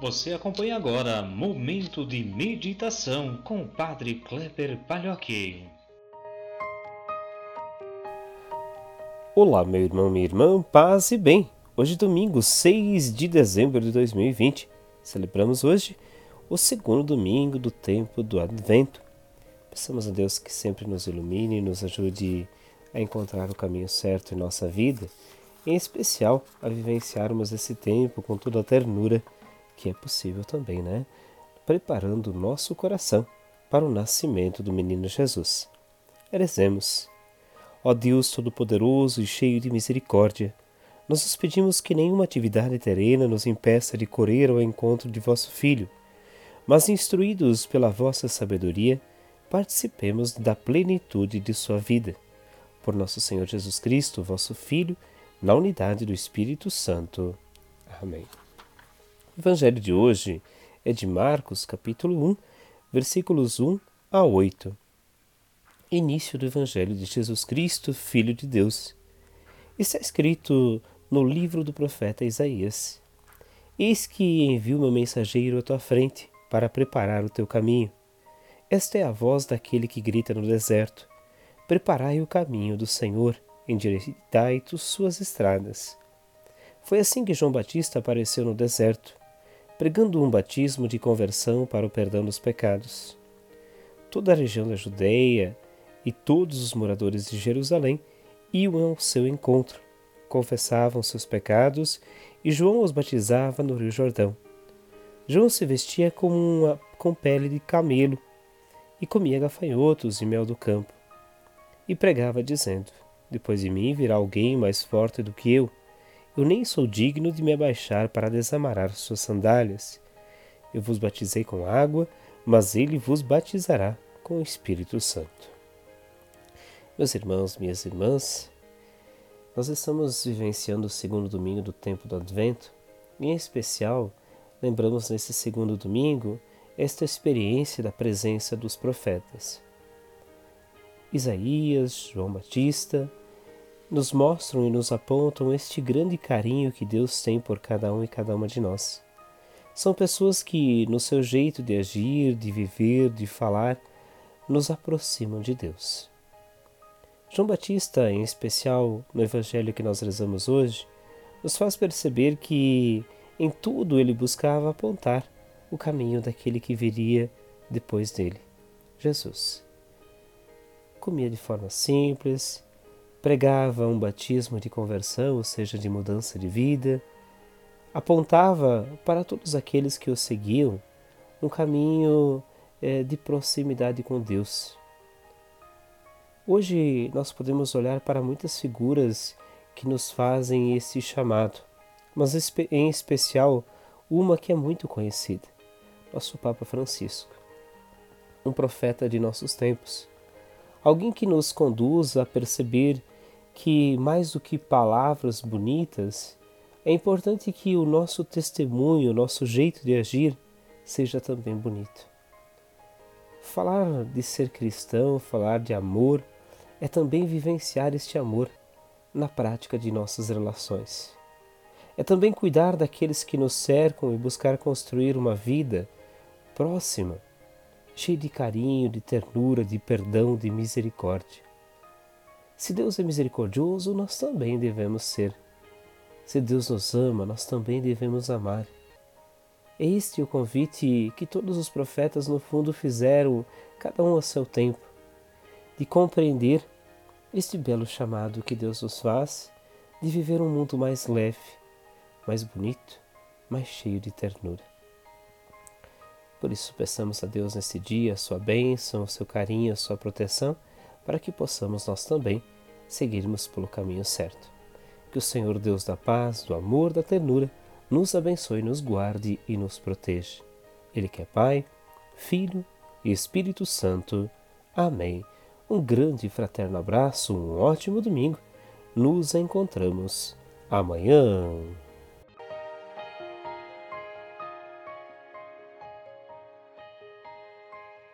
Você acompanha agora Momento de Meditação com o Padre Kleber Palhoque. Olá, meu irmão, minha irmã, paz e bem. Hoje, domingo 6 de dezembro de 2020, celebramos hoje o segundo domingo do tempo do Advento. Peçamos a Deus que sempre nos ilumine e nos ajude a encontrar o caminho certo em nossa vida, em especial a vivenciarmos esse tempo com toda a ternura que é possível também, né? Preparando o nosso coração para o nascimento do menino Jesus. Rezemos. Ó Deus Todo-Poderoso e cheio de misericórdia, nós nos pedimos que nenhuma atividade terrena nos impeça de correr ao encontro de vosso Filho, mas instruídos pela vossa sabedoria, participemos da plenitude de sua vida. Por nosso Senhor Jesus Cristo, vosso Filho, na unidade do Espírito Santo. Amém. O evangelho de hoje é de Marcos, capítulo 1, versículos 1 a 8. Início do evangelho de Jesus Cristo, Filho de Deus. Está escrito no livro do profeta Isaías: Eis que envio meu mensageiro à tua frente para preparar o teu caminho. Esta é a voz daquele que grita no deserto: Preparai o caminho do Senhor, endireitai suas estradas. Foi assim que João Batista apareceu no deserto pregando um batismo de conversão para o perdão dos pecados. Toda a região da Judeia e todos os moradores de Jerusalém iam ao seu encontro, confessavam seus pecados e João os batizava no Rio Jordão. João se vestia com, uma, com pele de camelo e comia gafanhotos e mel do campo. E pregava, dizendo: Depois de mim virá alguém mais forte do que eu eu nem sou digno de me abaixar para desamarar suas sandálias. Eu vos batizei com água, mas ele vos batizará com o Espírito Santo. Meus irmãos, minhas irmãs, nós estamos vivenciando o segundo domingo do tempo do Advento, e em especial, lembramos nesse segundo domingo esta experiência da presença dos profetas. Isaías, João Batista, nos mostram e nos apontam este grande carinho que Deus tem por cada um e cada uma de nós. São pessoas que, no seu jeito de agir, de viver, de falar, nos aproximam de Deus. João Batista, em especial no Evangelho que nós rezamos hoje, nos faz perceber que em tudo ele buscava apontar o caminho daquele que viria depois dele, Jesus. Comia de forma simples, pregava um batismo de conversão, ou seja, de mudança de vida, apontava para todos aqueles que o seguiam um caminho é, de proximidade com Deus. Hoje nós podemos olhar para muitas figuras que nos fazem esse chamado, mas em especial uma que é muito conhecida, nosso Papa Francisco, um profeta de nossos tempos alguém que nos conduza a perceber que, mais do que palavras bonitas, é importante que o nosso testemunho, o nosso jeito de agir, seja também bonito. Falar de ser cristão, falar de amor, é também vivenciar este amor na prática de nossas relações. É também cuidar daqueles que nos cercam e buscar construir uma vida próxima cheio de carinho, de ternura, de perdão, de misericórdia. Se Deus é misericordioso, nós também devemos ser. Se Deus nos ama, nós também devemos amar. É este o convite que todos os profetas, no fundo, fizeram, cada um a seu tempo, de compreender este belo chamado que Deus nos faz de viver um mundo mais leve, mais bonito, mais cheio de ternura. Por isso, peçamos a Deus nesse dia a sua bênção, o seu carinho, a sua proteção, para que possamos nós também seguirmos pelo caminho certo. Que o Senhor Deus da paz, do amor, da ternura, nos abençoe, nos guarde e nos proteja. Ele que é Pai, Filho e Espírito Santo. Amém. Um grande e fraterno abraço, um ótimo domingo. Nos encontramos amanhã.